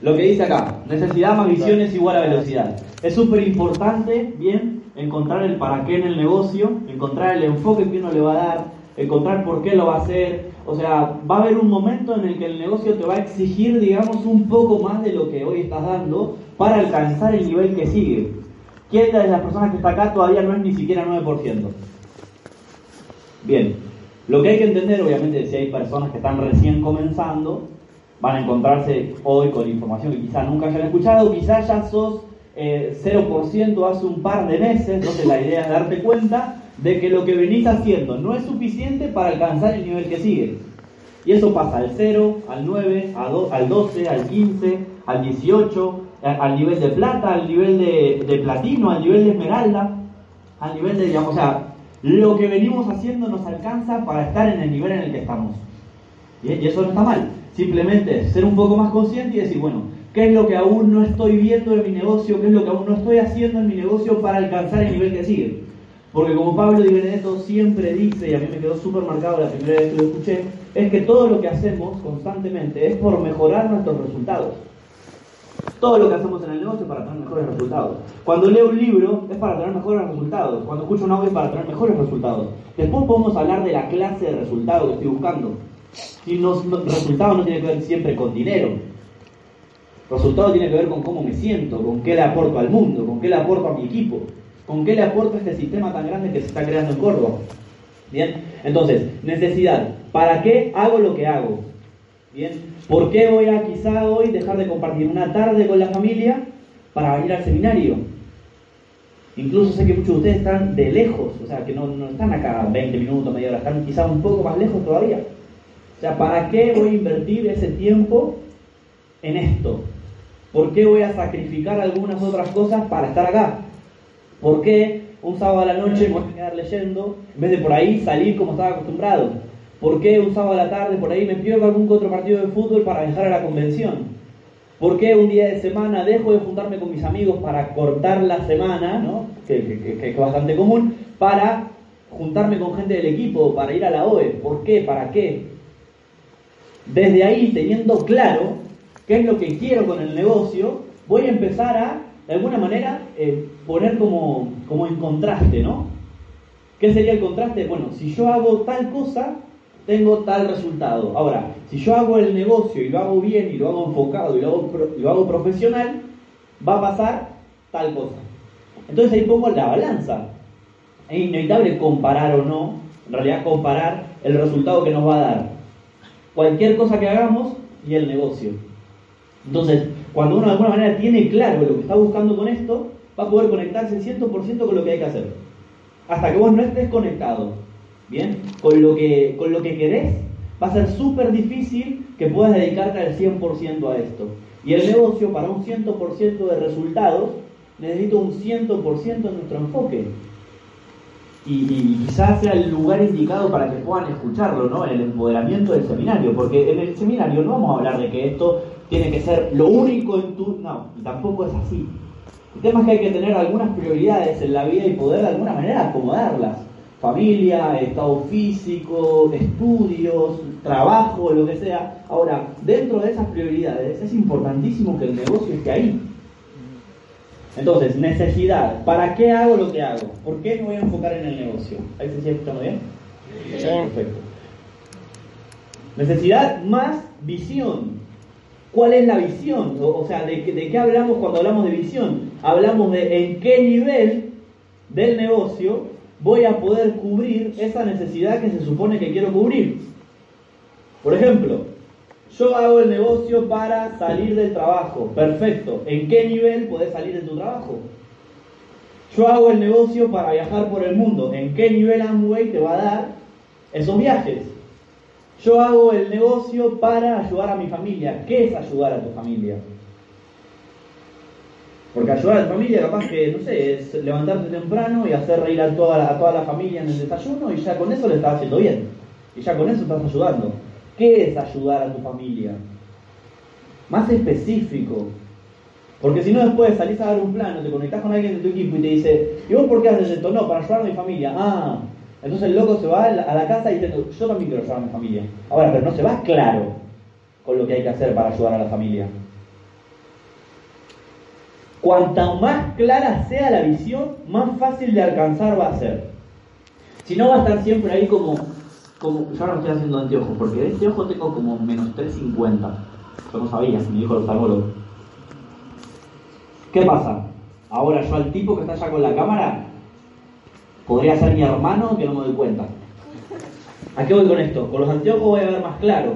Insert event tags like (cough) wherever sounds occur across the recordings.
lo que dice acá, necesidad más visión es igual a velocidad. Es súper importante, bien, encontrar el para qué en el negocio, encontrar el enfoque que uno le va a dar, encontrar por qué lo va a hacer. O sea, va a haber un momento en el que el negocio te va a exigir, digamos, un poco más de lo que hoy estás dando para alcanzar el nivel que sigue. ¿Quién de las personas que está acá todavía no es ni siquiera 9%? Bien, lo que hay que entender, obviamente, si hay personas que están recién comenzando, van a encontrarse hoy con información que quizás nunca hayan escuchado, quizás ya sos 0% eh, hace un par de meses, entonces la idea es darte cuenta de que lo que venís haciendo no es suficiente para alcanzar el nivel que sigue. Y eso pasa al 0, al 9, al 12, al 15, al 18, al nivel de plata, al nivel de, platino, al nivel de esmeralda, al nivel de, digamos, o sea, lo que venimos haciendo nos alcanza para estar en el nivel en el que estamos. Y eso no está mal. Simplemente ser un poco más consciente y decir, bueno, ¿qué es lo que aún no estoy viendo en mi negocio? ¿Qué es lo que aún no estoy haciendo en mi negocio para alcanzar el nivel que sigue? Porque como Pablo Di Benedetto siempre dice, y a mí me quedó súper marcado la primera vez que lo escuché, es que todo lo que hacemos constantemente es por mejorar nuestros resultados. Todo lo que hacemos en el negocio es para tener mejores resultados. Cuando leo un libro es para tener mejores resultados. Cuando escucho un audio es para tener mejores resultados. Después podemos hablar de la clase de resultado que estoy buscando. Y los, resultados no tienen que ver siempre con dinero. Resultado tiene que ver con cómo me siento, con qué le aporto al mundo, con qué le aporto a mi equipo, con qué le aporto a este sistema tan grande que se está creando en Córdoba. Bien, entonces, necesidad. ¿Para qué hago lo que hago? Bien, ¿por qué voy a quizá hoy dejar de compartir una tarde con la familia para ir al seminario? Incluso sé que muchos de ustedes están de lejos, o sea, que no, no están acá 20 minutos, media hora, están quizá un poco más lejos todavía. O sea, ¿para qué voy a invertir ese tiempo en esto? ¿Por qué voy a sacrificar algunas otras cosas para estar acá? ¿Por qué un sábado a la noche me voy a quedar leyendo en vez de por ahí salir como estaba acostumbrado? ¿Por qué un sábado a la tarde por ahí me pierdo algún otro partido de fútbol para viajar a la convención? ¿Por qué un día de semana dejo de juntarme con mis amigos para cortar la semana, ¿no? que, que es bastante común, para juntarme con gente del equipo, para ir a la OE? ¿Por qué? ¿Para qué? Desde ahí, teniendo claro qué es lo que quiero con el negocio, voy a empezar a, de alguna manera, eh, poner como, como en contraste, ¿no? ¿Qué sería el contraste? Bueno, si yo hago tal cosa, tengo tal resultado. Ahora, si yo hago el negocio y lo hago bien y lo hago enfocado y lo hago, lo hago profesional, va a pasar tal cosa. Entonces ahí pongo la balanza. Es inevitable comparar o no, en realidad comparar el resultado que nos va a dar cualquier cosa que hagamos y el negocio. Entonces, cuando uno de alguna manera tiene claro lo que está buscando con esto, va a poder conectarse 100% con lo que hay que hacer. Hasta que vos no estés conectado, ¿bien? Con lo que, con lo que querés, va a ser súper difícil que puedas dedicarte al 100% a esto. Y el negocio, para un 100% de resultados, necesita un 100% en nuestro enfoque y, quizás sea el lugar indicado para que puedan escucharlo, ¿no? En el empoderamiento del seminario, porque en el seminario no vamos a hablar de que esto tiene que ser lo único en tu... No, tampoco es así. El tema es que hay que tener algunas prioridades en la vida y poder de alguna manera acomodarlas. Familia, estado físico, estudios, trabajo, lo que sea. Ahora, dentro de esas prioridades es importantísimo que el negocio esté ahí. Entonces, necesidad. ¿Para qué hago lo que hago? ¿Por qué me voy a enfocar en el negocio? ¿Ahí se sigue escuchando bien? Sí. Perfecto. Necesidad más visión. ¿Cuál es la visión? O, sea, ¿de, ¿de, qué hablamos cuando hablamos de visión? Hablamos de en qué nivel del negocio voy a poder cubrir esa necesidad que se supone que quiero cubrir. Por ejemplo, yo hago el negocio para salir del trabajo. Perfecto. ¿En qué nivel podés salir de tu trabajo? Yo hago el negocio para viajar por el mundo. ¿En qué nivel Amway te va a dar esos viajes? Yo hago el negocio para ayudar a mi familia. ¿Qué es ayudar a tu familia? Porque ayudar a tu familia capaz que, no sé, es levantarte temprano y hacer reír a toda a toda la familia en el desayuno y ya con eso le estás haciendo bien. Y ya con eso estás ayudando. ¿Qué es ayudar a tu familia? Más específico. Porque si no después salís a dar un plano, te conectás con alguien de tu equipo y te dice, ¿y vos por qué haces esto? No, para ayudar a mi familia. Ah, entonces el loco se va a la casa y dice, yo también quiero ayudar a mi familia. Ahora, pero no se va claro con lo que hay que hacer para ayudar a la familia. Cuanta más clara sea la visión, más fácil de alcanzar va a ser. Si no va a estar siempre ahí como, como yo ahora estoy haciendo anteojos, porque de este ojo tengo como menos 350. Yo no sabía, me dijo el oftalmólogo. ¿Qué pasa? Ahora yo al tipo que está allá con la cámara, podría ser mi hermano que no me doy cuenta. ¿A qué voy con esto? Con los anteojos voy a ver más claro.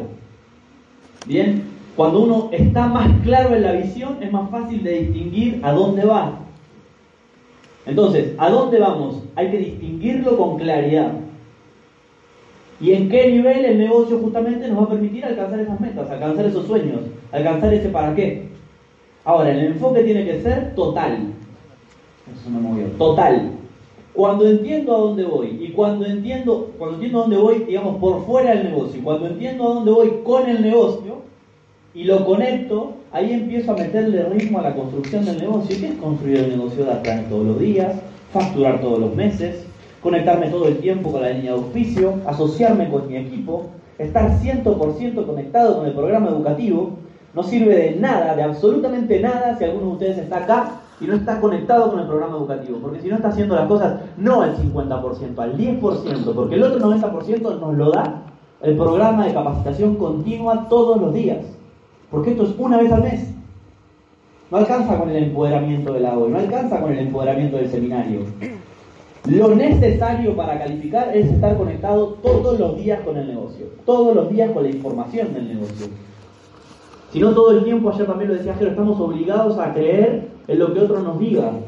Bien, cuando uno está más claro en la visión, es más fácil de distinguir a dónde va. Entonces, ¿a dónde vamos? Hay que distinguirlo con claridad. ¿Y en qué nivel el negocio justamente nos va a permitir alcanzar esas metas, alcanzar esos sueños, alcanzar ese para qué? Ahora, el enfoque tiene que ser total. Eso me movió. Total. Cuando entiendo a dónde voy y cuando entiendo, cuando entiendo a dónde voy, digamos, por fuera del negocio, y cuando entiendo a dónde voy con el negocio y lo conecto, ahí empiezo a meterle ritmo a la construcción del negocio. ¿Qué es construir el negocio? Dar planes todos los días, facturar todos los meses, conectarme todo el tiempo con la línea de auspicio, asociarme con mi equipo, estar 100% conectado con el programa educativo. No sirve de nada, de absolutamente nada, si alguno de ustedes está acá y no está conectado con el programa educativo, porque si no está haciendo las cosas no al 50%, al 10%, porque el otro 90% nos lo da el programa de capacitación continua todos los días, porque esto es una vez al mes. No alcanza con el empoderamiento del agua, no alcanza con el empoderamiento del seminario. Lo necesario para calificar es estar conectado todos los días con el negocio, todos los días con la información del negocio. Si no todo el tiempo, ayer también lo decía Jero, estamos obligados a creer en lo que otros nos digan.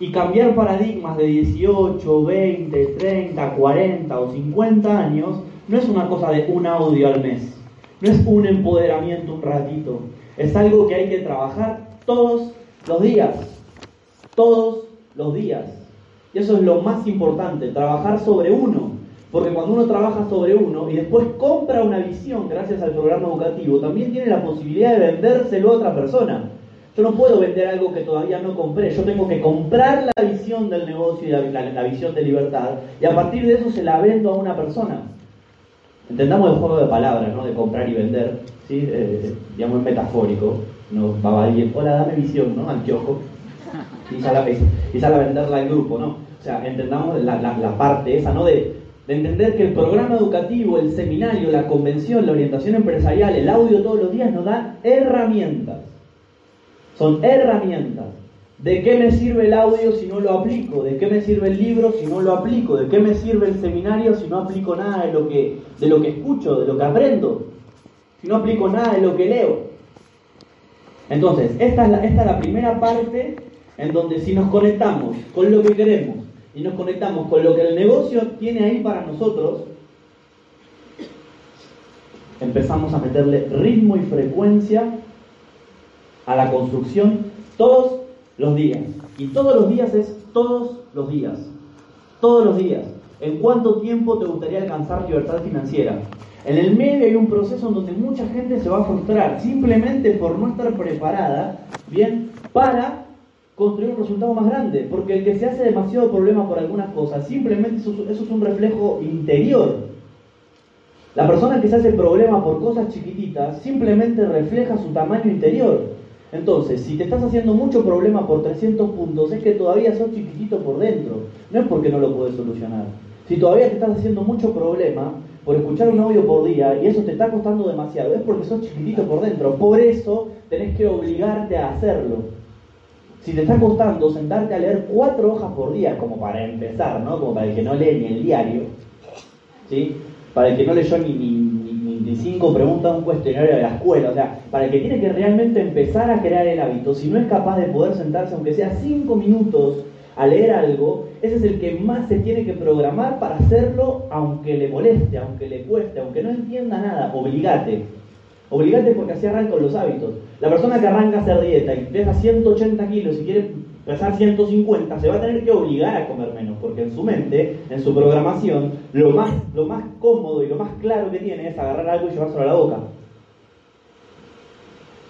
Y cambiar paradigmas de 18, 20, 30, 40 o 50 años no es una cosa de un audio al mes. No es un empoderamiento un ratito. Es algo que hay que trabajar todos los días. Todos los días. Y eso es lo más importante, trabajar sobre uno. Porque cuando uno trabaja sobre uno y después compra una visión gracias al programa educativo, también tiene la posibilidad de vendérselo a otra persona. Yo no puedo vender algo que todavía no compré, yo tengo que comprar la visión del negocio y la, visión de libertad y a partir de eso se la vendo a una persona. Entendamos el juego de palabras, ¿no? De comprar y vender, ¿sí? Eh, digamos metafórico. No va alguien, hola, dame visión, ¿no? Anteojo. Y sale, a, y sale a venderla al grupo, ¿no? O sea, entendamos la, parte esa, ¿no? De de entender que el programa educativo, el seminario, la convención, la orientación empresarial, el audio todos los días nos dan herramientas. Son herramientas. ¿De qué me sirve el audio si no lo aplico? ¿De qué me sirve el libro si no lo aplico? ¿De qué me sirve el seminario si no aplico nada de lo que, de lo que escucho, de lo que aprendo? Si no aplico nada de lo que leo. Entonces, esta es la, esta es la primera parte en donde si nos conectamos con lo que queremos, y nos conectamos con lo que el negocio tiene ahí para nosotros, empezamos a meterle ritmo y frecuencia a la construcción todos los días. Y todos los días es todos los días. Todos los días. ¿En cuánto tiempo te gustaría alcanzar libertad financiera? En el medio hay un proceso en donde mucha gente se va a frustrar simplemente por no estar preparada, bien, para construir un resultado más grande, porque el que se hace demasiado problema por algunas cosas, simplemente eso, es un reflejo interior. La persona que se hace problema por cosas chiquititas simplemente refleja su tamaño interior. Entonces, si te estás haciendo mucho problema por 300 puntos, es que todavía sos chiquitito por dentro. No es porque no lo puedes solucionar. Si todavía te estás haciendo mucho problema por escuchar un audio por día y eso te está costando demasiado, es porque sos chiquitito por dentro. Por eso tenés que obligarte a hacerlo. Si te está costando sentarte a leer cuatro hojas por día, como para empezar, ¿no? Como para el que no lee ni el diario, ¿sí? Para el que no leyó ni, ni, ni, cinco preguntas de un cuestionario de la escuela, o sea, para el que tiene que realmente empezar a crear el hábito, si no es capaz de poder sentarse, aunque sea cinco minutos, a leer algo, ese es el que más se tiene que programar para hacerlo, aunque le moleste, aunque le cueste, aunque no entienda nada, obligate. Obligate porque así arrancan los hábitos. La persona que arranca a hacer dieta y pesa 180 kilos y quiere pesar 150, se va a tener que obligar a comer menos, porque en su mente, en su programación, lo más, lo más cómodo y lo más claro que tiene es agarrar algo y llevárselo a la boca.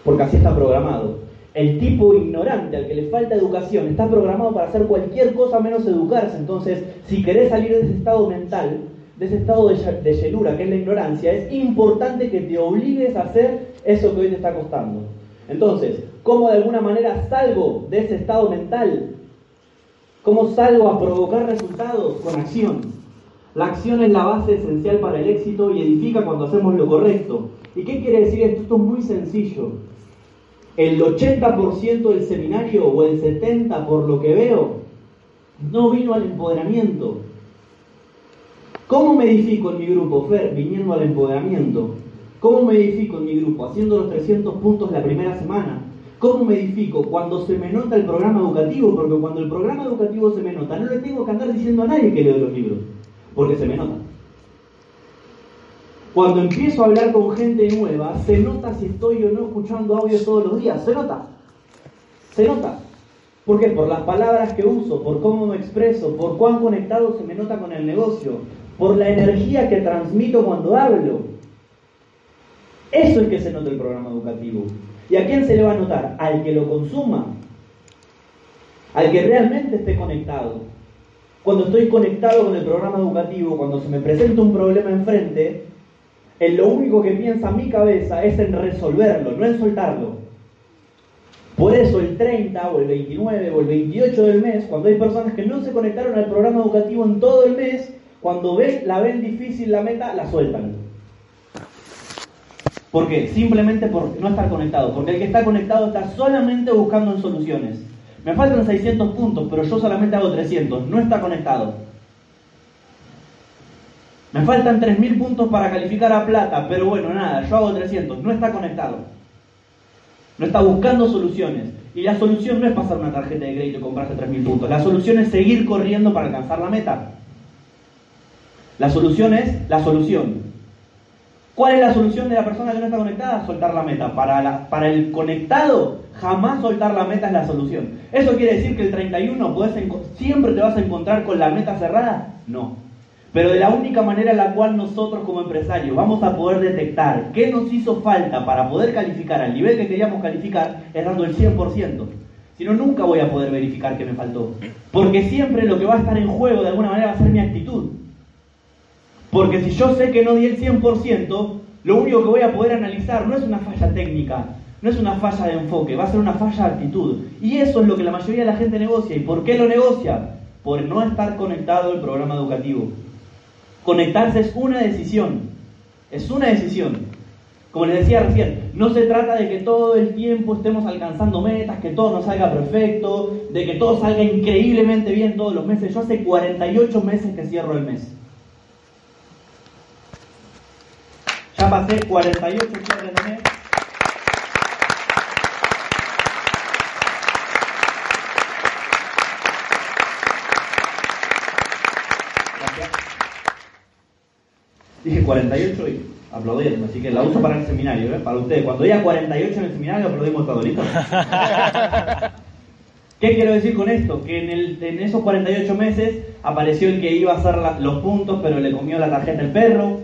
Porque así está programado. El tipo ignorante al que le falta educación está programado para hacer cualquier cosa menos educarse. Entonces, si querés salir de ese estado mental, de ese estado de, llenura que es la ignorancia, es importante que te obligues a hacer eso que hoy te está costando. Entonces, ¿Cómo de alguna manera salgo de ese estado mental? ¿Cómo salgo a provocar resultados? Con acción. La acción es la base esencial para el éxito y edifica cuando hacemos lo correcto. ¿Y qué quiere decir esto? Esto es muy sencillo. El 80% del seminario o el 70% por lo que veo no vino al empoderamiento. ¿Cómo me edifico en mi grupo, Fer? Viniendo al empoderamiento. ¿Cómo me edifico en mi grupo? Haciendo los 300 puntos la primera semana. ¿Cómo me edifico? Cuando se me nota el programa educativo, porque cuando el programa educativo se me nota, no le tengo que andar diciendo a nadie que leo los libros, porque se me nota. Cuando empiezo a hablar con gente nueva, se nota si estoy o no escuchando audio todos los días. Se nota. Se nota. ¿Por qué? Por las palabras que uso, por cómo me expreso, por cuán conectado se me nota con el negocio, por la energía que transmito cuando hablo. Eso es que se nota el programa educativo. ¿Y a quién se le va a notar? Al que lo consuma, al que realmente esté conectado. Cuando estoy conectado con el programa educativo, cuando se me presenta un problema enfrente, en lo único que piensa mi cabeza es en resolverlo, no en soltarlo. Por eso el 30 o el 29 o el 28 del mes, cuando hay personas que no se conectaron al programa educativo en todo el mes, cuando ven, la ven difícil la meta, la sueltan. ¿Por qué? Simplemente por no estar conectado. Porque el que está conectado está solamente buscando en soluciones. Me faltan 600 puntos, pero yo solamente hago 300. No está conectado. Me faltan 3.000 puntos para calificar a plata, pero bueno, nada, yo hago 300. No está conectado. No está buscando soluciones. Y la solución no es pasar una tarjeta de crédito y comprarse 3.000 puntos. La solución es seguir corriendo para alcanzar la meta. La solución es la solución. ¿Cuál es la solución de la persona que no está conectada? Soltar la meta. Para, el conectado, jamás soltar la meta es la solución. ¿Eso quiere decir que el 31 siempre te vas a encontrar con la meta cerrada? No. Pero de la única manera en la cual nosotros como empresarios vamos a poder detectar qué nos hizo falta para poder calificar al nivel que queríamos calificar es dando el 100%. Si no, nunca voy a poder verificar qué me faltó. Porque siempre lo que va a estar en juego de alguna manera va a ser mi actitud. Porque si yo sé que no di el 100%, lo único que voy a poder analizar no es una falla técnica, no es una falla de enfoque, va a ser una falla de actitud. Y eso es lo que la mayoría de la gente negocia. ¿Y por qué lo negocia? Por no estar conectado al programa educativo. Conectarse es una decisión. Es una decisión. Como les decía recién, no se trata de que todo el tiempo estemos alcanzando metas, que todo nos salga perfecto, de que todo salga increíblemente bien todos los meses. Yo hace 48 meses que cierro el mes. Ya pasé 48 cierres de mes. Dije 48 y aplaudiendo, así que la uso para el seminario, ¿eh? para ustedes. Cuando diga 48 en el seminario, aplaudimos todo, ¿listo? (laughs) ¿Qué quiero decir con esto? Que en, el, en, esos 48 meses apareció el que iba a hacer los puntos, pero le comió la tarjeta el perro.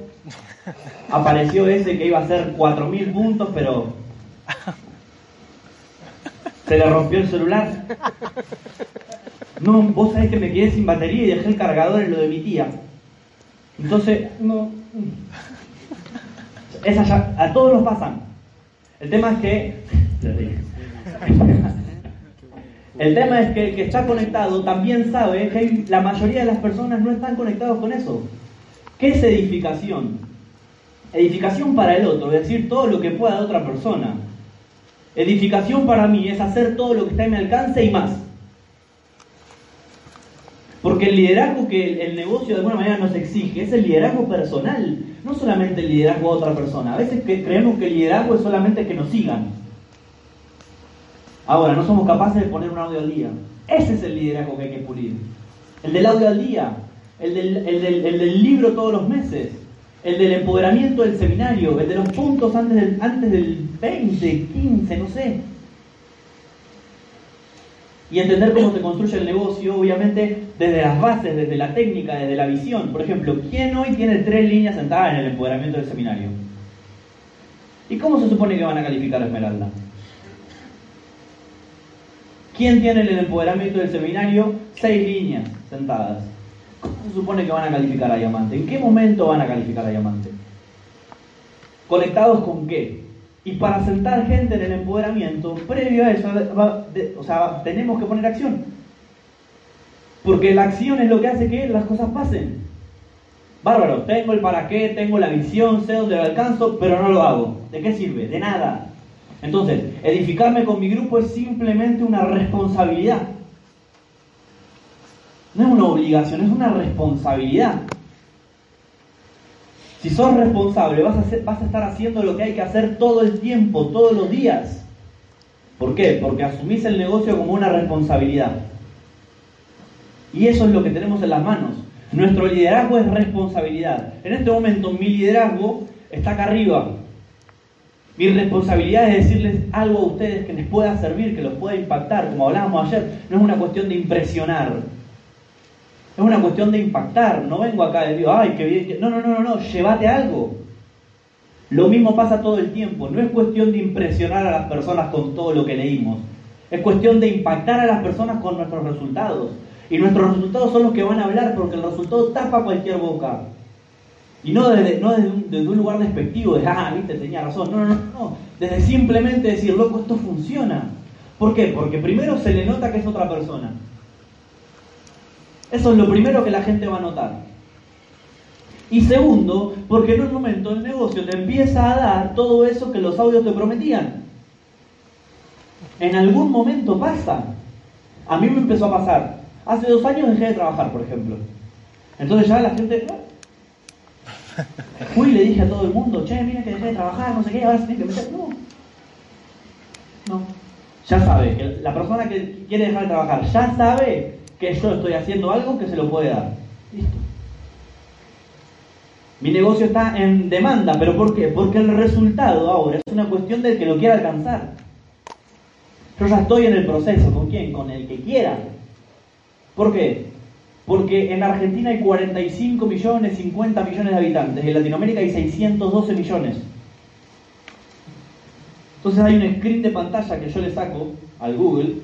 Apareció ese que iba a hacer 4.000 puntos, pero se le rompió el celular. No, vos sabés que me quedé sin batería y dejé el cargador en lo de mi tía. Entonces, no. Esa ya, a todos nos pasan. El tema es que. El tema es que el que está conectado también sabe que la mayoría de las personas no están conectados con eso. ¿Qué es edificación? Edificación para el otro, es decir, todo lo que pueda de otra persona. Edificación para mí es hacer todo lo que está en mi alcance y más. Porque el liderazgo que el negocio de alguna manera nos exige es el liderazgo personal, no solamente el liderazgo a otra persona. A veces creemos que el liderazgo es solamente que nos sigan. Ahora, no somos capaces de poner un audio al día. Ese es el liderazgo que hay que pulir. El del audio al día, el del, el del, libro todos los meses, el del empoderamiento del seminario, el de los puntos antes del, antes del 20, 15, no sé y entender cómo se construye el negocio, obviamente, desde las bases, desde la técnica, desde la visión. Por ejemplo, ¿quién hoy tiene tres líneas sentadas en el empoderamiento del seminario? ¿Y cómo se supone que van a calificar a Esmeralda? ¿Quién tiene en el empoderamiento del seminario seis líneas sentadas? ¿Cómo se supone que van a calificar a Diamante? ¿En qué momento van a calificar a Diamante? ¿Conectados con qué? Y para sentar gente en el empoderamiento, previo a eso, o sea, tenemos que poner acción. Porque la acción es lo que hace que las cosas pasen. Bárbaro, tengo el para qué, tengo la visión, sé dónde lo alcanzo, pero no lo hago. ¿De qué sirve? De nada. Entonces, edificarme con mi grupo es simplemente una responsabilidad. No es una obligación, es una responsabilidad. Si sos responsable, vas a, vas a estar haciendo lo que hay que hacer todo el tiempo, todos los días. ¿Por qué? Porque asumís el negocio como una responsabilidad. Y eso es lo que tenemos en las manos. Nuestro liderazgo es responsabilidad. En este momento mi liderazgo está acá arriba. Mi responsabilidad es decirles algo a ustedes que les pueda servir, que los pueda impactar. Como hablábamos ayer, no es una cuestión de impresionar. Es una cuestión de impactar. No vengo acá y digo, ay, qué bien. No, no, no, no, no, llévate algo. Lo mismo pasa todo el tiempo. No es cuestión de impresionar a las personas con todo lo que leímos. Es cuestión de impactar a las personas con nuestros resultados. Y nuestros resultados son los que van a hablar porque el resultado tapa cualquier boca. Y no desde, no desde, un, lugar despectivo, de, ah, viste, tenía razón. No, no, no, no. Desde simplemente decir, loco, esto funciona. ¿Por qué? Porque primero se le nota que es otra persona. Eso es lo primero que la gente va a notar. Y segundo, porque en un momento el negocio te empieza a dar todo eso que los audios te prometían. En algún momento pasa. A mí me empezó a pasar. Hace dos años dejé de trabajar, por ejemplo. Entonces ya la gente... Fui y le dije a todo el mundo, che, mira que dejé de trabajar, no sé qué, ahora se tiene que meter. No. No. Ya sabe, la persona que quiere dejar de trabajar ya sabe que yo estoy haciendo algo que se lo puede dar. Listo. Mi negocio está en demanda, pero ¿por qué? Porque el resultado ahora es una cuestión del que lo quiera alcanzar. Yo ya estoy en el proceso, ¿con quién? Con el que quiera. ¿Por qué? Porque en Argentina hay 45 millones, 50 millones de habitantes, en Latinoamérica hay 612 millones. Entonces hay un screen de pantalla que yo le saco al Google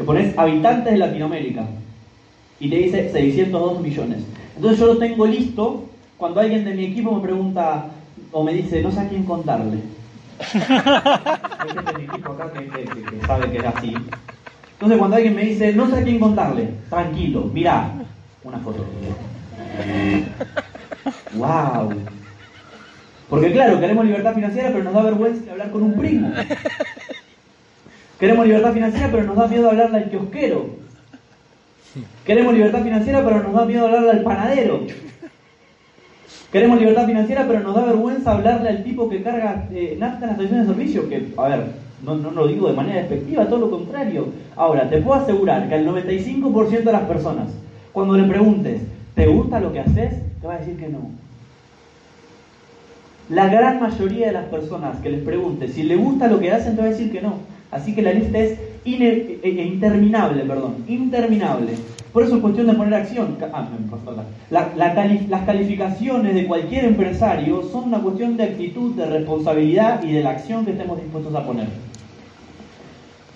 que pones habitantes de Latinoamérica y te dice 602 millones. Entonces yo lo tengo listo cuando alguien de mi equipo me pregunta o me dice, no sé a quién contarle. (laughs) Hay mi equipo acá que, sabe que es así. Entonces cuando alguien me dice, no sé a quién contarle, tranquilo, mira una foto. ¡Wow! Porque claro, queremos libertad financiera, pero nos da vergüenza hablar con un primo. Queremos libertad financiera, pero nos da miedo hablarle al kiosquero. Queremos libertad financiera, pero nos da miedo hablarle al panadero. Queremos libertad financiera, pero nos da vergüenza hablarle al tipo que carga eh, nafta en la estación de servicio. Que, a ver, no, no, lo digo de manera despectiva, todo lo contrario. Ahora, te puedo asegurar que al 95% de las personas, cuando le preguntes, ¿te gusta lo que haces? Te va a decir que no. La gran mayoría de las personas que les preguntes si le gusta lo que hacen, te va a decir que no. Así que la lista es eh, eh, interminable, perdón, interminable. Por eso es cuestión de poner acción. Ah, las calificaciones de cualquier empresario son una cuestión de actitud, de responsabilidad y de la acción que estemos dispuestos a poner.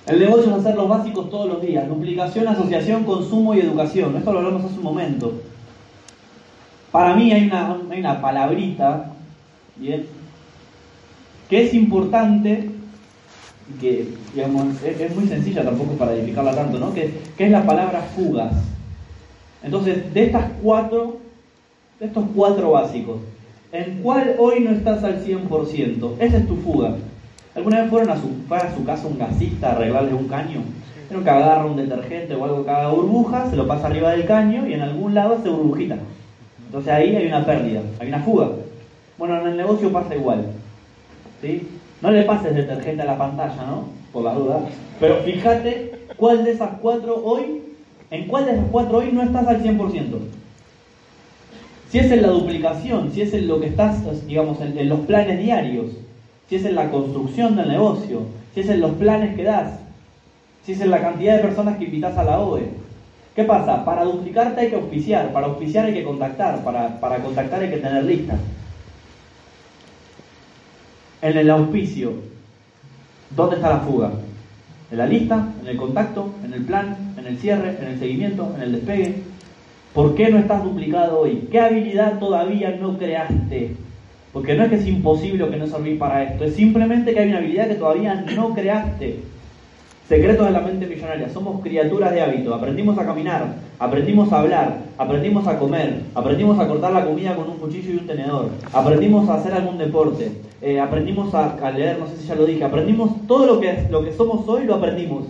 El negocio es hacer los básicos todos los días. Duplicación, asociación, consumo y educación. Esto lo hablamos hace un momento. Para mí hay una, hay una palabrita. Que es importante que digamos, es, muy sencilla tampoco para edificarla tanto, ¿no? Que, es la palabra fugas. Entonces, de estas cuatro, de estos cuatro básicos, ¿en cuál hoy no estás al 100%? Esa es tu fuga. ¿Alguna vez fueron a su, a su casa un gasista a arreglarle un caño? Pero que agarra un detergente o algo que haga burbuja, se lo pasa arriba del caño y en algún lado hace burbujita. Entonces ahí hay una pérdida, hay una fuga. Bueno, en el negocio pasa igual. ¿sí? No le pases detergente a la pantalla, ¿no? Por la duda. Pero fíjate cuál de esas cuatro hoy, en cuál de esas cuatro hoy no estás al 100%. Si es en la duplicación, si es en lo que estás, digamos, en, los planes diarios, si es en la construcción del negocio, si es en los planes que das, si es en la cantidad de personas que invitas a la OE. ¿Qué pasa? Para duplicarte hay que auspiciar, para auspiciar hay que contactar, para, para contactar hay que tener listas en el auspicio, ¿dónde está la fuga? ¿En la lista? ¿En el contacto? ¿En el plan? ¿En el cierre? ¿En el seguimiento? ¿En el despegue? ¿Por qué no estás duplicado hoy? ¿Qué habilidad todavía no creaste Porque no es que es imposible o que no servís para esto, es simplemente que hay una habilidad que todavía no creaste. Secretos de la mente millonaria. Somos criaturas de hábito. Aprendimos a caminar, aprendimos a hablar, aprendimos a comer, aprendimos a cortar la comida con un cuchillo y un tenedor, aprendimos a hacer algún deporte, eh, aprendimos a, leer, no sé si ya lo dije, aprendimos todo lo que, lo que somos hoy, lo aprendimos.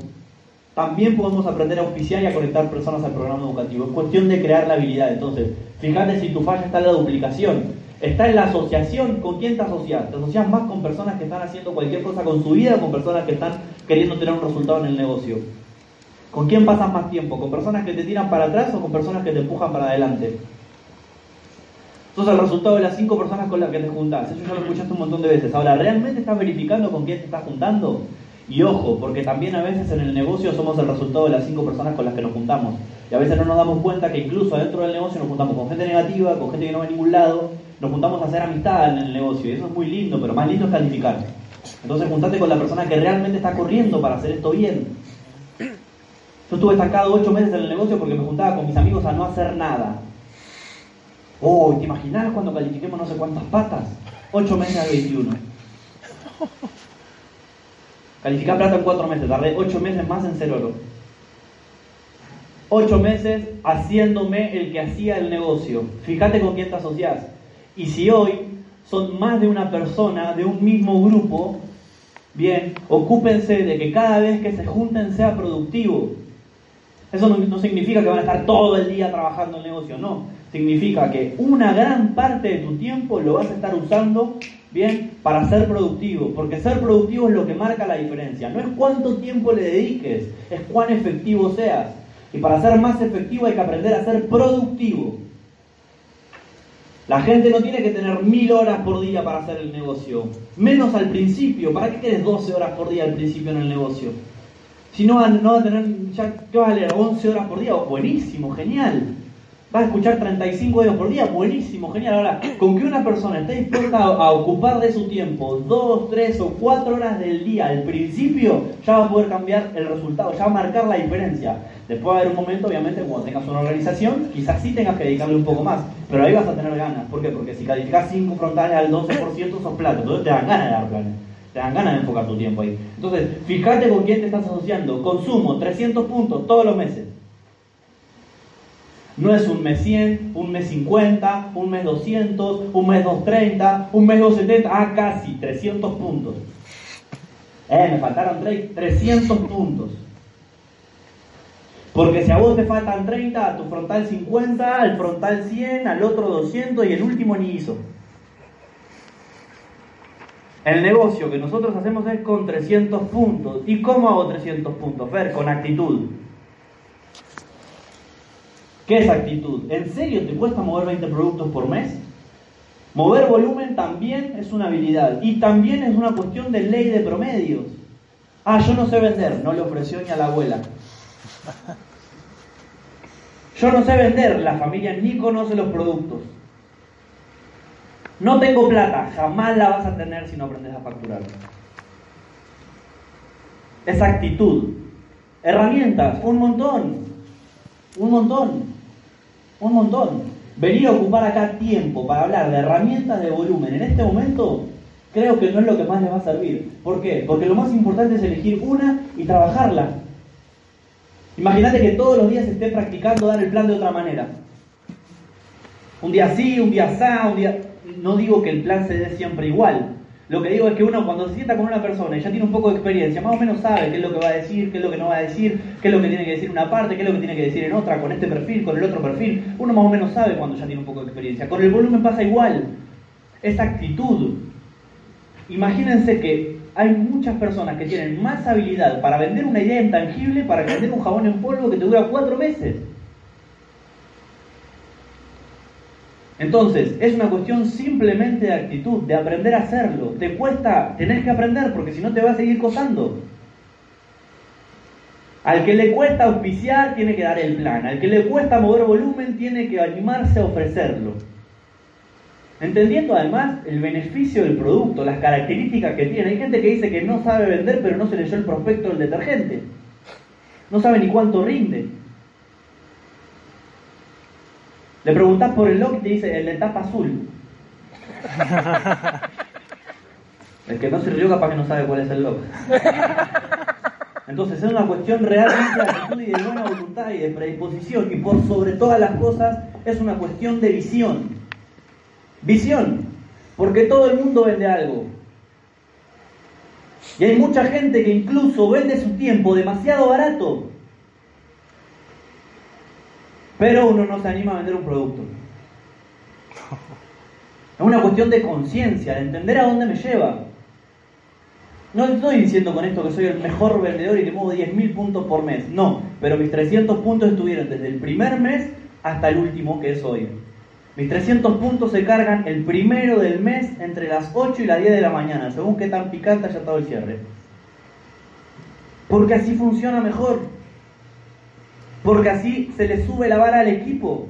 También podemos aprender a auspiciar y a conectar personas al programa educativo. Es cuestión de crear la habilidad. Entonces, fíjate si tu falla está en la duplicación Está en la asociación. ¿Con quién te asocias? ¿Te asocias más con personas que están haciendo cualquier cosa con su vida o con personas que están queriendo tener un resultado en el negocio? ¿Con quién pasas más tiempo? ¿Con personas que te tiran para atrás o con personas que te empujan para adelante? Eso es el resultado de las cinco personas con las que te juntás. Eso ya lo escuchaste un montón de veces. Ahora, ¿realmente estás verificando con quién te estás juntando? Y ojo, porque también a veces en el negocio somos el resultado de las cinco personas con las que nos juntamos. Y a veces no nos damos cuenta que incluso adentro del negocio nos juntamos con gente negativa, con gente que no va a ningún lado, nos juntamos a hacer amistad en el negocio. Y eso es muy lindo, pero más lindo es calificar. Entonces juntate con la persona que realmente está corriendo para hacer esto bien. Yo estuve estancado ocho meses en el negocio porque me juntaba con mis amigos a no hacer nada. Oh, ¿te imaginas cuando califiquemos no sé cuántas patas? Ocho meses al 21. Calificar plata en cuatro meses, tardé ocho meses más en ser oro. Ocho meses haciéndome el que hacía el negocio. Fíjate con quién te asocias. Y si hoy son más de una persona de un mismo grupo, bien, ocúpense de que cada vez que se junten sea productivo. Eso no, significa que van a estar todo el día trabajando el negocio, no. Significa que una gran parte de tu tiempo lo vas a estar usando Bien, para ser productivo, porque ser productivo es lo que marca la diferencia. No es cuánto tiempo le dediques, es cuán efectivo seas. Y para ser más efectivo hay que aprender a ser productivo. La gente no tiene que tener mil horas por día para hacer el negocio. Menos al principio. ¿Para qué quieres 12 horas por día al principio en el negocio? Si no, no va a tener, ya, ¿qué vas a leer? 11 horas por día. Buenísimo, genial vas a escuchar 35 euros por día, buenísimo, genial. Ahora, con que una persona esté dispuesta a, ocupar de su tiempo dos, tres o cuatro horas del día al principio, ya va a poder cambiar el resultado, ya va a marcar la diferencia. Después va a haber un momento, obviamente, cuando tengas una organización, quizás sí tengas que dedicarle un poco más, pero ahí vas a tener ganas. ¿Por qué? Porque si calificas 5 frontales al 12%, sos plata, entonces te dan ganas de dar planes. Te dan ganas de enfocar tu tiempo ahí. Entonces, fíjate con quién te estás asociando. Consumo, 300 puntos todos los meses. No es un mes 100, un mes 50, un mes 200, un mes 230, un mes 270, ah, casi 300 puntos. Eh, me faltaron 300 puntos. Porque si a vos te faltan 30, a tu frontal 50, al frontal 100, al otro 200 y el último ni hizo. El negocio que nosotros hacemos es con 300 puntos. ¿Y cómo hago 300 puntos? Ver, con actitud. ¿Qué es actitud? ¿En serio te cuesta mover 20 productos por mes? Mover volumen también es una habilidad y también es una cuestión de ley de promedios. Ah, yo no sé vender, no le ofreció ni a la abuela. Yo no sé vender, la familia ni conoce los productos. No tengo plata, jamás la vas a tener si no aprendes a facturar. Es actitud. Herramientas, un montón. Un montón un montón. Venir a ocupar acá tiempo para hablar de herramientas de volumen en este momento, creo que no es lo que más les va a servir. ¿Por qué? Porque lo más importante es elegir una y trabajarla. Imagínate que todos los días esté practicando dar el plan de otra manera. Un día sí, un día así, un día... No digo que el plan se dé siempre igual, lo que digo es que uno cuando se sienta con una persona y ya tiene un poco de experiencia, más o menos sabe qué es lo que va a decir, qué es lo que no va a decir, qué es lo que tiene que decir en una parte, qué es lo que tiene que decir en otra, con este perfil, con el otro perfil. Uno más o menos sabe cuando ya tiene un poco de experiencia. Con el volumen pasa igual. Esa actitud. Imagínense que hay muchas personas que tienen más habilidad para vender una idea intangible, para vender un jabón en polvo que te dura cuatro meses. Entonces, es una cuestión simplemente de actitud, de aprender a hacerlo. Te cuesta, tenés que aprender porque si no te va a seguir costando. Al que le cuesta auspiciar, tiene que dar el plan. Al que le cuesta mover volumen, tiene que animarse a ofrecerlo. Entendiendo además el beneficio del producto, las características que tiene. Hay gente que dice que no sabe vender, pero no se leyó el prospecto del detergente. No sabe ni cuánto rinde. Le preguntás por el lock y te dice el de tapa azul. (laughs) El que no se rió capaz que no sabe cuál es el loco. Entonces es una cuestión realmente de actitud y de buena voluntad y de predisposición. Y por sobre todas las cosas es una cuestión de visión. Visión. Porque todo el mundo vende algo. Y hay mucha gente que incluso vende su tiempo demasiado barato. Pero uno no se anima a vender un producto. Es una cuestión de conciencia, de entender a dónde me lleva. No estoy diciendo con esto que soy el mejor vendedor y que muevo 10.000 puntos por mes. No, pero mis 300 puntos estuvieron desde el primer mes hasta el último, que es hoy. Mis 300 puntos se cargan el primero del mes entre las 8 y las 10 de la mañana, según qué tan picante haya estado el cierre. Porque así funciona mejor. Porque así se le sube la vara al equipo.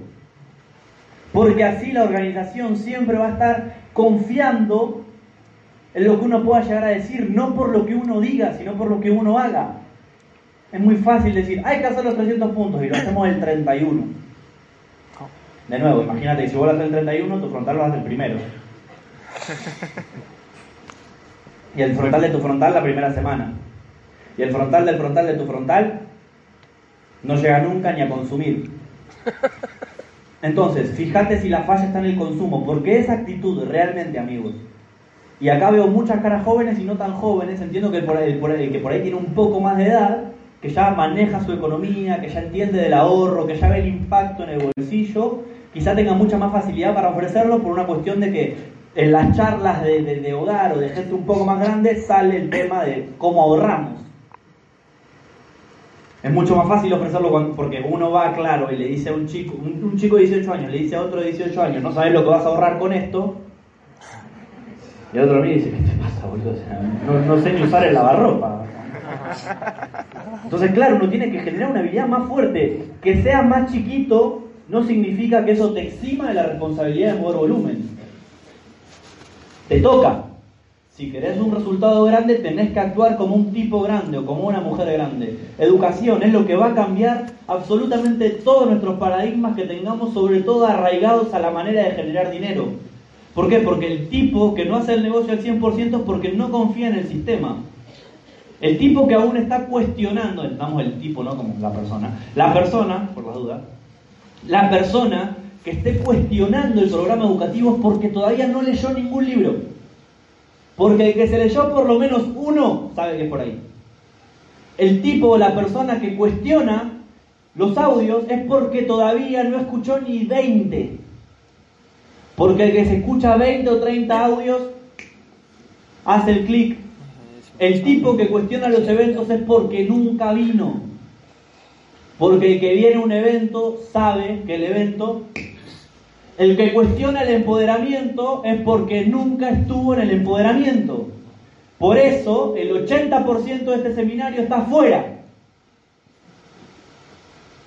Porque así la organización siempre va a estar confiando en lo que uno pueda llegar a decir, no por lo que uno diga, sino por lo que uno haga. Es muy fácil decir, hay que hacer los 300 puntos y lo hacemos el 31. De nuevo, imagínate si vos lo haces el 31, tu frontal lo hace el primero. Y el frontal de tu frontal la primera semana. Y el frontal del frontal de tu frontal no llega nunca ni a consumir. Entonces, fíjate si la falla está en el consumo, porque esa actitud realmente, amigos, y acá veo muchas caras jóvenes y no tan jóvenes. Entiendo que por ahí, que por ahí tiene un poco más de edad, que ya maneja su economía, que ya entiende del ahorro, que ya ve el impacto en el bolsillo, quizá tenga mucha más facilidad para ofrecerlo por una cuestión de que en las charlas de, hogar o de gente un poco más grande sale el tema de cómo ahorramos. Es mucho más fácil ofrecerlo porque uno va claro y le dice a un chico, un, chico de 18 años, le dice a otro de 18 años, no sabes lo que vas a ahorrar con esto, y el otro mí dice, ¿qué te pasa, boludo? no, sé ni usar el lavarropa. Entonces, claro, uno tiene que generar una habilidad más fuerte. Que sea más chiquito no significa que eso te exima de la responsabilidad de mover volumen. Te toca. Si querés un resultado grande, tenés que actuar como un tipo grande o como una mujer grande. Educación es lo que va a cambiar absolutamente todos nuestros paradigmas que tengamos, sobre todo arraigados a la manera de generar dinero. ¿Por qué? Porque el tipo que no hace el negocio al 100% es porque no confía en el sistema. El tipo que aún está cuestionando, estamos el tipo, no como la persona, la persona, por la duda, la persona que esté cuestionando el programa educativo es porque todavía no leyó ningún libro. Porque el que se leyó por lo menos uno sabe que es por ahí. El tipo o la persona que cuestiona los audios es porque todavía no escuchó ni 20. Porque el que se escucha 20 o 30 audios hace el clic. El tipo que cuestiona los eventos es porque nunca vino. Porque el que viene a un evento sabe que el evento... El que cuestiona el empoderamiento es porque nunca estuvo en el empoderamiento. Por eso el 80% de este seminario está afuera.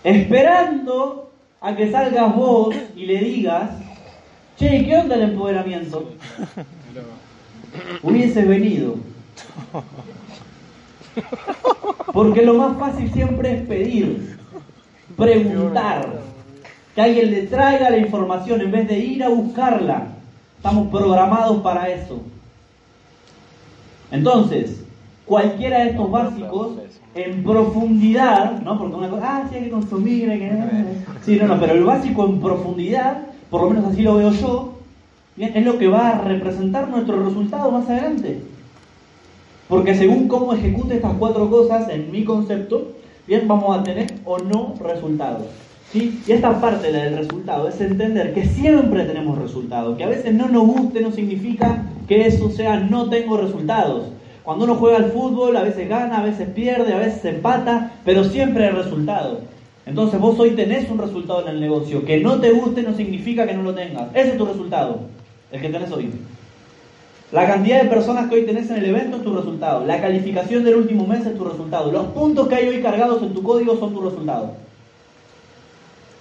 Esperando a que salgas vos y le digas, Che, ¿qué onda el empoderamiento? (laughs) Hubiese venido. Porque lo más fácil siempre es pedir, preguntar, que alguien le traiga la información en vez de ir a buscarla. Estamos programados para eso. Entonces, cualquiera de estos básicos en profundidad, ¿no? Porque una cosa, ah, sí hay que consumir, hay que... Sí, no, no, pero el básico en profundidad por lo menos así lo veo yo, es lo que va a representar nuestro resultado más adelante. Porque según cómo ejecute estas cuatro cosas, en mi concepto, bien, vamos a tener o no resultados. Y esta parte del resultado es entender que siempre tenemos resultados, que a veces no nos guste no significa que eso sea no tengo resultados. Cuando uno juega al fútbol, a veces gana, a veces pierde, a veces empata, pero siempre hay resultados. Entonces vos hoy tenés un resultado en el negocio. Que no te guste no significa que no lo tengas. Ese es tu resultado, el que tenés hoy. La cantidad de personas que hoy tenés en el evento es tu resultado. La calificación del último mes es tu resultado. Los puntos que hay hoy cargados en tu código son tu resultado.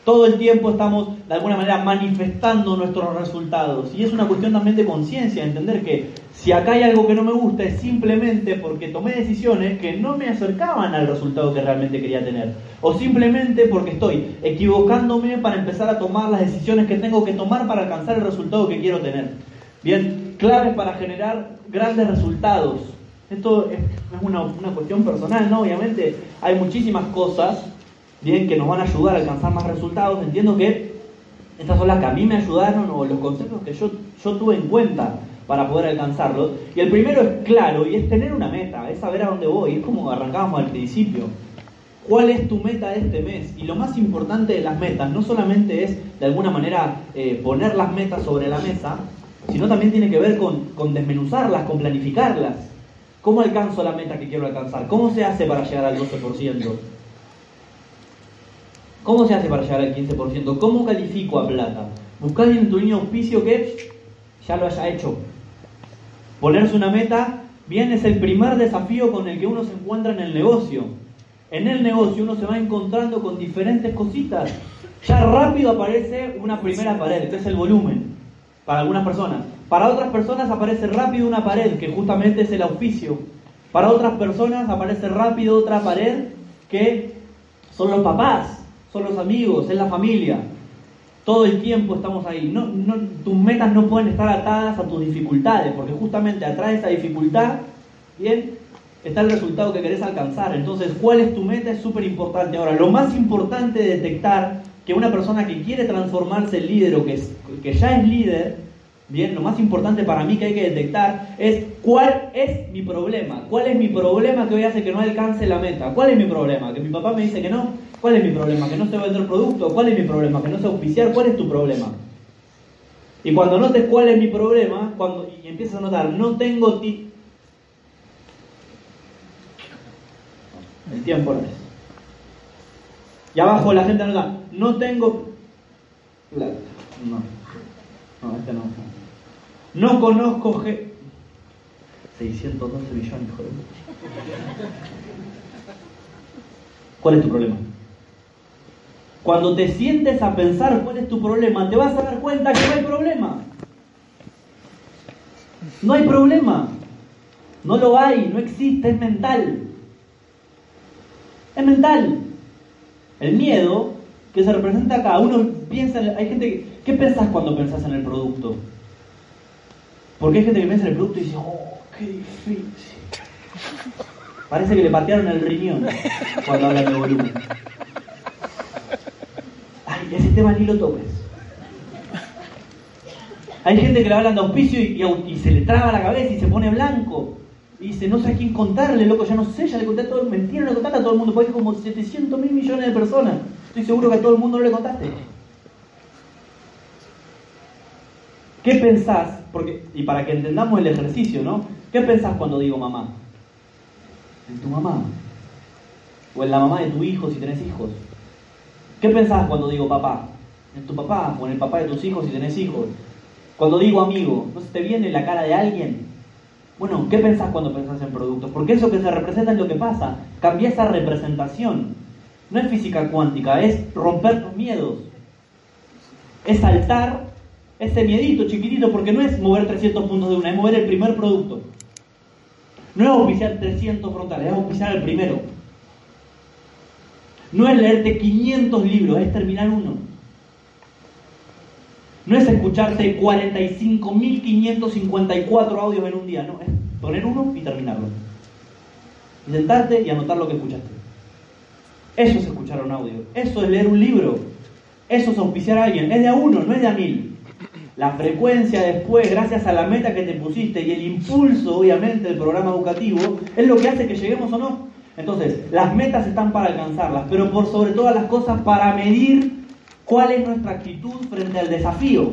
Todo el tiempo estamos de alguna manera manifestando nuestros resultados. Y es una cuestión también de conciencia, entender que si acá hay algo que no me gusta es simplemente porque tomé decisiones que no me acercaban al resultado que realmente quería tener. O simplemente porque estoy equivocándome para empezar a tomar las decisiones que tengo que tomar para alcanzar el resultado que quiero tener. Bien, claves para generar grandes resultados. Esto es una, una cuestión personal, ¿no? Obviamente hay muchísimas cosas, bien, que nos van a ayudar a alcanzar más resultados. Entiendo que estas son las que a mí me ayudaron o los conceptos que yo, yo tuve en cuenta para poder alcanzarlos. Y el primero es claro y es tener una meta, es saber a dónde voy, es como arrancábamos al principio. ¿Cuál es tu meta de este mes? Y lo más importante de las metas no solamente es de alguna manera eh, poner las metas sobre la mesa, sino también tiene que ver con, con desmenuzarlas, con planificarlas. ¿Cómo alcanzo la meta que quiero alcanzar? ¿Cómo se hace para llegar al 12%? ¿Cómo se hace para llegar al 15%? ¿Cómo califico a plata? Buscar en tu niño auspicio que ya lo haya hecho. Ponerse una meta, bien, es el primer desafío con el que uno se encuentra en el negocio. En el negocio uno se va encontrando con diferentes cositas. Ya rápido aparece una primera pared, que es el volumen, para algunas personas. Para otras personas aparece rápido una pared, que justamente es el auspicio. Para otras personas aparece rápido otra pared, que son los papás, son los amigos, es la familia. Todo el tiempo estamos ahí. No, tus metas no pueden estar atadas a tus dificultades, porque justamente atrás de esa dificultad, bien, está el resultado que querés alcanzar. Entonces, ¿cuál es tu meta? Es súper importante. Ahora, lo más importante de detectar que una persona que quiere transformarse en líder o que, que ya es líder, bien, lo más importante para mí que hay que detectar es cuál es mi problema. ¿Cuál es mi problema que hoy hace que no alcance la meta? ¿Cuál es mi problema? Que mi papá me dice que no. ¿Cuál es mi problema? Que no sé vender producto. ¿Cuál es mi problema? Que no sé auspiciar. ¿Cuál es tu problema? Y cuando notes cuál es mi problema, cuando y empiezas a notar, no tengo ti El tiempo no es. Y abajo la gente nota, no tengo plata. No. No, este no. No conozco G. 612 millones, joder. ¿Cuál es tu problema? Cuando te sientes a pensar cuál es tu problema, te vas a dar cuenta que no hay problema. No hay problema. No lo hay, no existe, es mental. Es mental. El miedo que se representa acá, uno piensa, hay gente que, ¿qué pensás cuando pensás en el producto? Porque hay gente que piensa en el producto y dice, oh, qué difícil. Parece que le patearon el riñón cuando hablan de volumen. Ay, ese tema ni lo toques. Hay gente que le hablan de auspicio y, y se le traba la cabeza y se pone blanco. Y dice, no sé a quién contarle, loco, ya no sé, ya le conté a todo. Mentira, no le contaste a todo el mundo, porque hay como 700 mil millones de personas. Estoy seguro que a todo el mundo no le contaste. ¿Qué pensás? Porque, y para que entendamos el ejercicio, ¿no? ¿Qué pensás cuando digo mamá? En tu mamá. O en la mamá de tu hijo si tenés hijos. ¿Qué pensás cuando digo papá? En tu papá o en el papá de tus hijos si tenés hijos. Cuando digo amigo, ¿no se te viene la cara de alguien? Bueno, ¿qué pensás cuando pensás en productos? Porque eso que se representa es lo que pasa. Cambia esa representación. No es física cuántica, es romper tus miedos. Es saltar ese miedito chiquitito, porque no es mover 300 puntos de una, es mover el primer producto. No es oficiar 300 frontales, es oficiar el primero. No es leerte 500 libros, es terminar uno. No es escucharte 45.554 audios en un día, no, es poner uno y terminarlo. Y sentarte y anotar lo que escuchaste. Eso es escuchar un audio, eso es leer un libro, eso es auspiciar a alguien, es de a uno, no es de a mil. La frecuencia después, gracias a la meta que te pusiste y el impulso, obviamente, del programa educativo, es lo que hace que lleguemos o no. Entonces, las metas están para alcanzarlas, pero por sobre todas las cosas para medir cuál es nuestra actitud frente al desafío.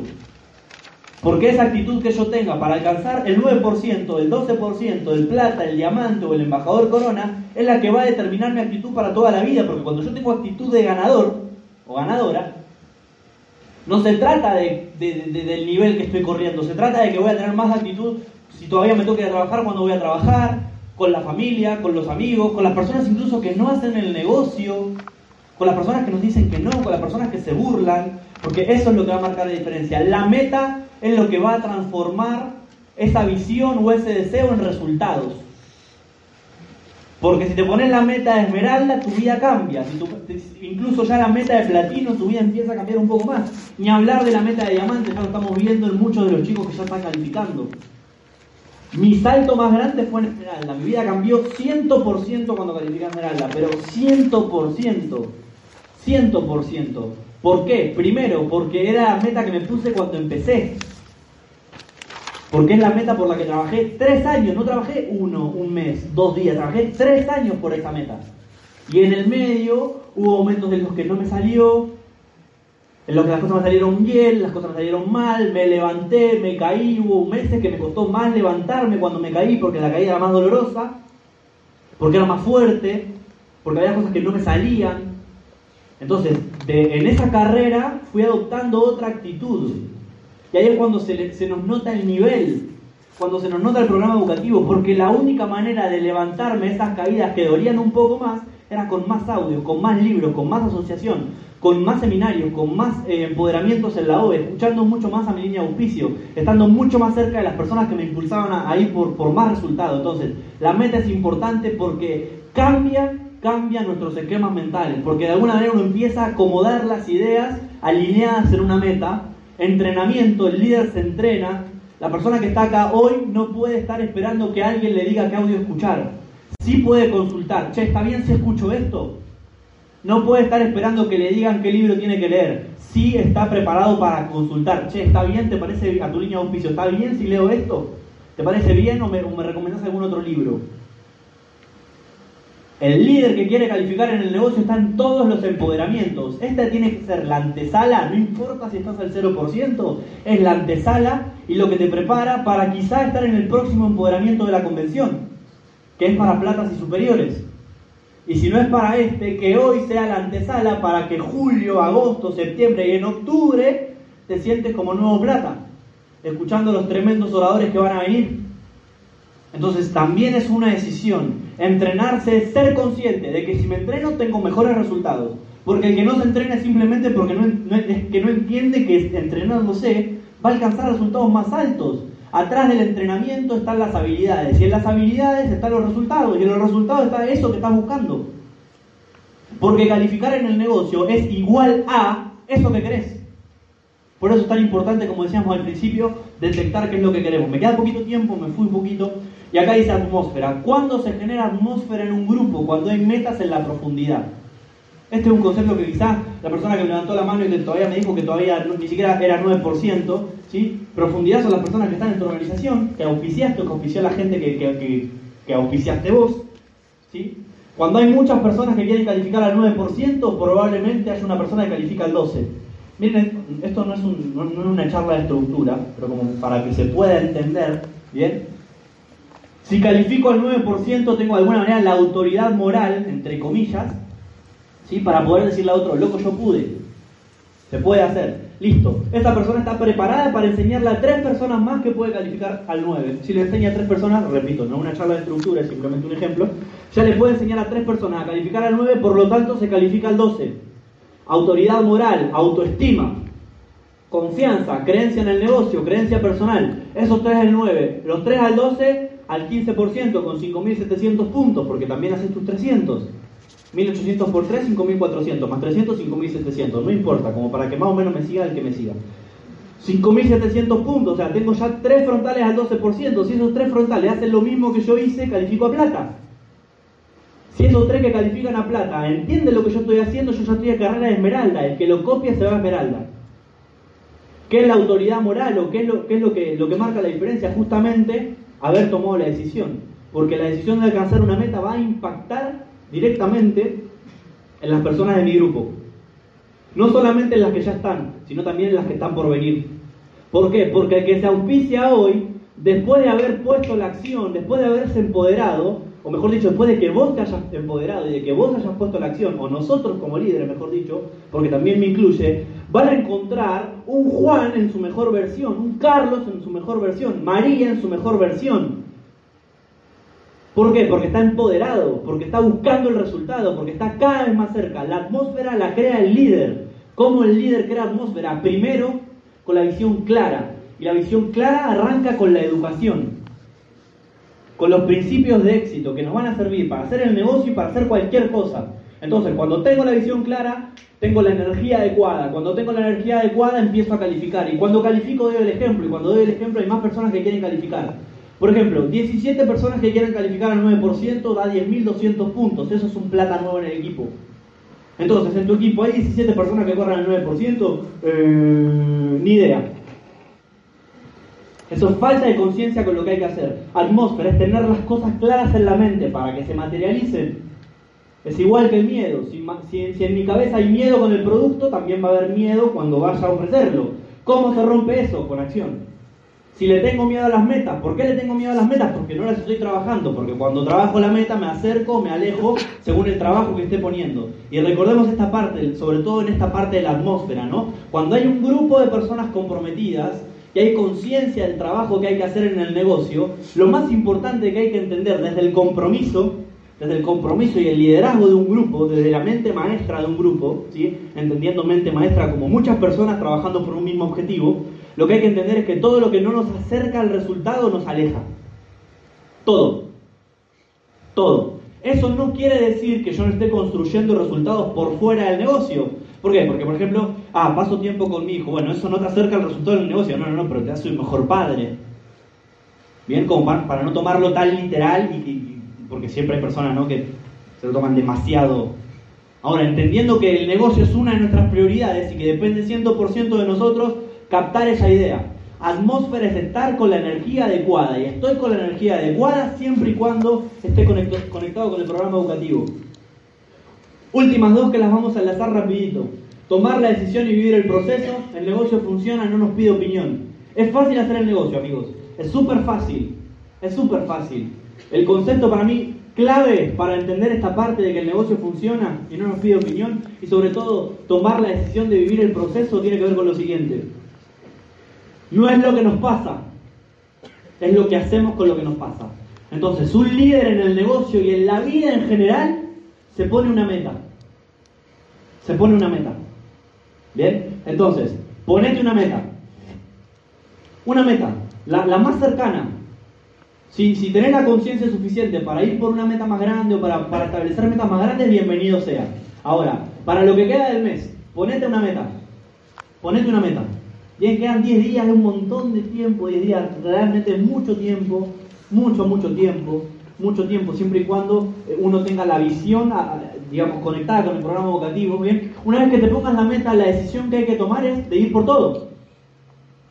Porque esa actitud que yo tenga para alcanzar el 9%, el 12%, el plata, el diamante o el embajador corona, es la que va a determinar mi actitud para toda la vida. Porque cuando yo tengo actitud de ganador o ganadora, no se trata de, del nivel que estoy corriendo, se trata de que voy a tener más actitud si todavía me toca trabajar, cuando voy a trabajar, con la familia, con los amigos, con las personas incluso que no hacen el negocio, con las personas que nos dicen que no, con las personas que se burlan, porque eso es lo que va a marcar la diferencia. La meta es lo que va a transformar esa visión o ese deseo en resultados. Porque si te pones la meta de esmeralda, tu vida cambia. incluso ya la meta de platino, tu vida empieza a cambiar un poco más. Ni hablar de la meta de diamante, ya lo estamos viendo en muchos de los chicos que ya están calificando. Mi salto más grande fue en esmeralda. Mi vida cambió 100% cuando califiqué esmeralda, pero 100%. 100%. ¿Por qué? Primero, porque era la meta que me puse cuando empecé. Porque es la meta por la que trabajé tres años, no trabajé uno, un mes, dos días, trabajé tres años por esa meta. Y en el medio hubo momentos en los que no me salió, en que las cosas me salieron bien, las cosas me salieron mal, me levanté, me caí, hubo meses que me costó más levantarme cuando me caí porque la caída era más dolorosa, porque era más fuerte, porque había cosas que no me salían. Entonces, en esa carrera fui adoptando otra actitud. Y ahí es cuando se nos nota el nivel, cuando se nos nota el programa educativo, porque la única manera de levantarme esas caídas que dolían un poco más era con más audio, con más libros, con más asociación, con más seminarios, con más eh, empoderamientos en la OE, escuchando mucho más a mi línea de auspicio, estando mucho más cerca de las personas que me impulsaban a, ir por, por más resultados. Entonces, la meta es importante porque cambia, cambia nuestros esquemas mentales, porque de alguna manera uno empieza a acomodar las ideas alineadas en una meta entrenamiento, el líder se entrena. La persona que está acá hoy no puede estar esperando que alguien le diga qué audio escuchar. Sí puede consultar, che, ¿está bien si escucho esto? No puede estar esperando que le digan qué libro tiene que leer. Sí está preparado para consultar. Che, ¿está bien? ¿Te parece a tu línea de auspicio? ¿Está bien si leo esto? ¿Te parece bien o me, o me recomendás algún otro libro? El líder que quiere calificar en el negocio está en todos los empoderamientos. Esta tiene que ser la antesala, no importa si estás al 0%, es la antesala y lo que te prepara para quizá estar en el próximo empoderamiento de la convención, que es para platas y superiores. Y si no es para este, que hoy sea la antesala para que julio, agosto, septiembre y en octubre te sientes como nuevo plata, escuchando los tremendos oradores que van a venir. Entonces también es una decisión Entrenarse es ser consciente de que si me entreno tengo mejores resultados. Porque el que no se entrena simplemente porque no, es que no entiende que entrenándose va a alcanzar resultados más altos. Atrás del entrenamiento están las habilidades. Y en las habilidades están los resultados. Y en los resultados está eso que estás buscando. Porque calificar en el negocio es igual a eso que querés. Por eso es tan importante, como decíamos al principio, detectar qué es lo que queremos. Me queda poquito tiempo, me fui un poquito. Y acá dice atmósfera. ¿Cuándo se genera atmósfera en un grupo? Cuando hay metas en la profundidad. Este es un concepto que quizás la persona que me levantó la mano y que todavía me dijo que todavía ni siquiera era 9%, ¿sí? Profundidad son las personas que están en tu organización, que auspiciaste o que auspició la gente que, que, que, auspiciaste vos, ¿sí? Cuando hay muchas personas que quieren calificar al 9%, probablemente haya una persona que califica al 12%. Miren, esto no es, no es una charla de estructura, pero como para que se pueda entender, ¿bien? Si califico al 9%, tengo de alguna manera la autoridad moral, entre comillas, ¿sí? para poder decirle a otro, loco, yo pude. Se puede hacer. Listo. Esta persona está preparada para enseñarle a tres personas más que puede calificar al 9. Si le enseña a tres personas, repito, no una charla de estructura, es simplemente un ejemplo, ya le puede enseñar a tres personas a calificar al 9, por lo tanto se califica al 12. Autoridad moral, autoestima, confianza, creencia en el negocio, creencia personal. Esos tres al 9. Los tres al 12 al 15% con 5.700 puntos, porque también haces tus 300. 1.800 por 3, 5.400, más 300, 5.700. No importa, como para que más o menos me siga el que me siga. 5.700 puntos, o sea, tengo ya 3 frontales al 12%. Si esos 3 frontales hacen lo mismo que yo hice, califico a plata. Si esos 3 que califican a plata entienden lo que yo estoy haciendo, yo ya estoy a carrera de esmeralda. El que lo copia se va a esmeralda. ¿Qué es la autoridad moral o qué es lo, qué es lo, que, lo que marca la diferencia? Justamente haber tomado la decisión. Porque la decisión de alcanzar una meta va a impactar directamente en las personas de mi grupo. No solamente en las que ya están, sino también en las que están por venir. ¿Por qué? Porque el que se auspicia hoy, después de haber puesto la acción, después de haberse empoderado, o mejor dicho, después de que vos te hayas empoderado y de que vos hayas puesto la acción, o nosotros como líderes, mejor dicho, porque también me incluye, van a encontrar un Juan en su mejor versión, un Carlos en su mejor versión, María en su mejor versión. ¿Por qué? Porque está empoderado, porque está buscando el resultado, porque está cada vez más cerca. La atmósfera la crea el líder. ¿Cómo el líder crea atmósfera? Primero, con la visión clara. Y la visión clara arranca con la educación. con los principios de éxito que nos van a servir para hacer el negocio y para hacer cualquier cosa. Entonces, cuando tengo la visión clara, tengo la energía adecuada. Cuando tengo la energía adecuada, empiezo a calificar. Y cuando califico, doy el ejemplo. Y cuando doy el ejemplo, hay más personas que quieren calificar. Por ejemplo, 17 personas que quieren calificar al 9% da 10.200 puntos. Eso es un plata nuevo en el equipo. Entonces, en tu equipo hay 17 personas que corran al 9%, eh, ni idea. Eso es falta de conciencia con lo que hay que hacer. Atmósfera es tener las cosas claras en la mente para que se materialicen es igual que el miedo. Si, en mi cabeza hay miedo con el producto, también va a haber miedo cuando vaya a ofrecerlo. ¿Cómo se rompe eso? Con acción. Si le tengo miedo a las metas, ¿por qué le tengo miedo a las metas? Porque no las estoy trabajando, porque cuando trabajo la meta me acerco, me alejo según el trabajo que esté poniendo. Y recordemos esta parte, sobre todo en esta parte de la atmósfera, ¿no? Cuando hay un grupo de personas comprometidas y hay conciencia del trabajo que hay que hacer en el negocio, lo más importante que hay que entender desde el compromiso desde el compromiso y el liderazgo de un grupo, desde la mente maestra de un grupo, ¿sí? entendiendo mente maestra como muchas personas trabajando por un mismo objetivo, lo que hay que entender es que todo lo que no nos acerca al resultado nos aleja. Todo. Todo. Eso no quiere decir que yo no esté construyendo resultados por fuera del negocio. ¿Por qué? Porque, por ejemplo, ah, paso tiempo con mi hijo. Bueno, eso no te acerca al resultado del negocio. No, no, no, pero te hace un mejor padre. Bien, como para, no tomarlo tan literal y, porque siempre hay personas ¿no? que se lo toman demasiado. Ahora, entendiendo que el negocio es una de nuestras prioridades y que depende 100% de nosotros, captar esa idea. Atmósfera es estar con la energía adecuada y estoy con la energía adecuada siempre y cuando esté conectado con el programa educativo. Últimas dos que las vamos a enlazar rapidito. Tomar la decisión y vivir el proceso. El negocio funciona, no nos pide opinión. Es fácil hacer el negocio, amigos. Es súper fácil. Es súper fácil. El concepto para mí clave para entender esta parte de que el negocio funciona y no nos pide opinión y sobre todo tomar la decisión de vivir el proceso tiene que ver con lo siguiente. No es lo que nos pasa, es lo que hacemos con lo que nos pasa. Entonces, un líder en el negocio y en la vida en general se pone una meta. Se pone una meta. ¿Bien? Entonces, ponete una meta. Una meta, la, la más cercana, si, si tenés la conciencia suficiente para ir por una meta más grande o para, para establecer metas más grandes, bienvenido sea. Ahora, para lo que queda del mes, ponete una meta. Ponete una meta. Bien, quedan 10 días, es un montón de tiempo, 10 días, realmente mucho tiempo, mucho, mucho tiempo, mucho tiempo, siempre y cuando eh, uno tenga la visión, digamos, conectada con el programa educativo. Bien, una vez que te pongas la meta, la decisión que hay que tomar es de ir por todo.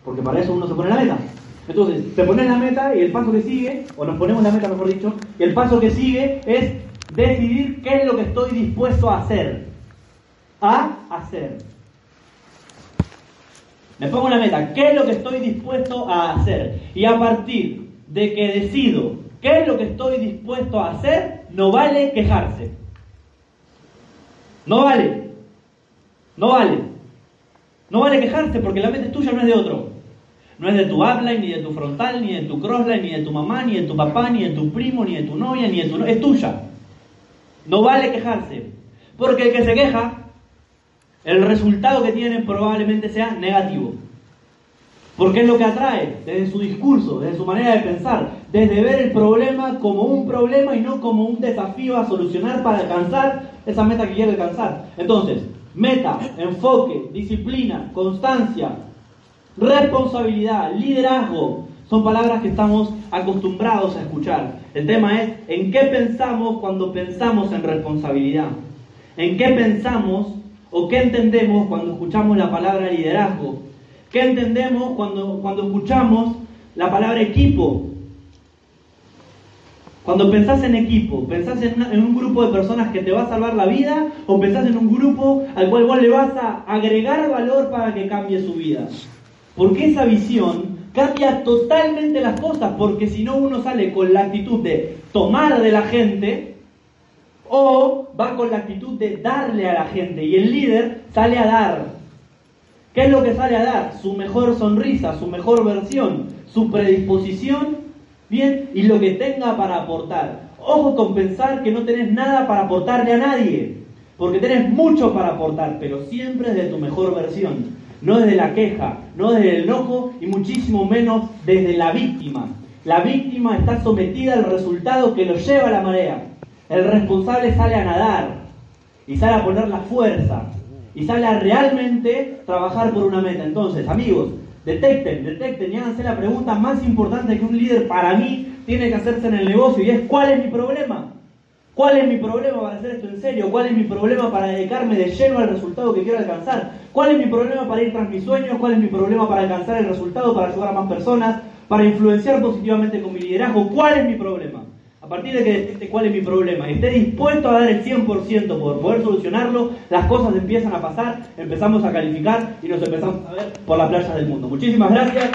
Porque para eso uno se pone la meta. Entonces, te pones la meta y el paso que sigue, o nos ponemos la meta mejor dicho, y el paso que sigue es decidir qué es lo que estoy dispuesto a hacer. A hacer. Me pongo la meta, qué es lo que estoy dispuesto a hacer. Y a partir de que decido qué es lo que estoy dispuesto a hacer, no vale quejarse. No vale. No vale. No vale quejarse porque la meta es tuya, no es de otro. No es de tu upline, ni de tu frontal, ni de tu crossline, ni de tu mamá, ni de tu papá, ni de tu primo, ni de tu novia, ni de tu... Es tuya. No vale quejarse. Porque el que se queja, el resultado que tiene probablemente sea negativo. Porque es lo que atrae desde su discurso, desde su manera de pensar, desde ver el problema como un problema y no como un desafío a solucionar para alcanzar esa meta que quiere alcanzar. Entonces, meta, enfoque, disciplina, constancia, Responsabilidad, liderazgo, son palabras que estamos acostumbrados a escuchar. El tema es en qué pensamos cuando pensamos en responsabilidad. En qué pensamos o qué entendemos cuando escuchamos la palabra liderazgo. ¿Qué entendemos cuando, cuando escuchamos la palabra equipo? Cuando pensás en equipo, ¿pensás en, en, un grupo de personas que te va a salvar la vida o pensás en un grupo al cual vos le vas a agregar valor para que cambie su vida? Porque esa visión cambia totalmente las cosas, porque si no uno sale con la actitud de tomar de la gente o va con la actitud de darle a la gente y el líder sale a dar. ¿Qué es lo que sale a dar? Su mejor sonrisa, su mejor versión, su predisposición, bien, y lo que tenga para aportar. Ojo con pensar que no tenés nada para aportarle a nadie, porque tenés mucho para aportar, pero siempre de tu mejor versión no desde la queja, no desde el enojo y muchísimo menos desde la víctima. La víctima está sometida al resultado que lo lleva a la marea. El responsable sale a nadar y sale a poner la fuerza y sale a realmente trabajar por una meta. Entonces, amigos, detecten, detecten y háganse la pregunta más importante que un líder para mí tiene que hacerse en el negocio y es ¿cuál es mi problema? ¿Cuál es mi problema para hacer esto en serio? ¿Cuál es mi problema para dedicarme de lleno al resultado que quiero alcanzar? ¿Cuál es mi problema para ir tras mis sueños? ¿Cuál es mi problema para alcanzar el resultado, para ayudar a más personas, para influenciar positivamente con mi liderazgo? ¿Cuál es mi problema? A partir de que detecte cuál es mi problema y esté dispuesto a dar el 100% por poder solucionarlo, las cosas empiezan a pasar, empezamos a calificar y nos empezamos a ver por la playa del mundo. Muchísimas gracias.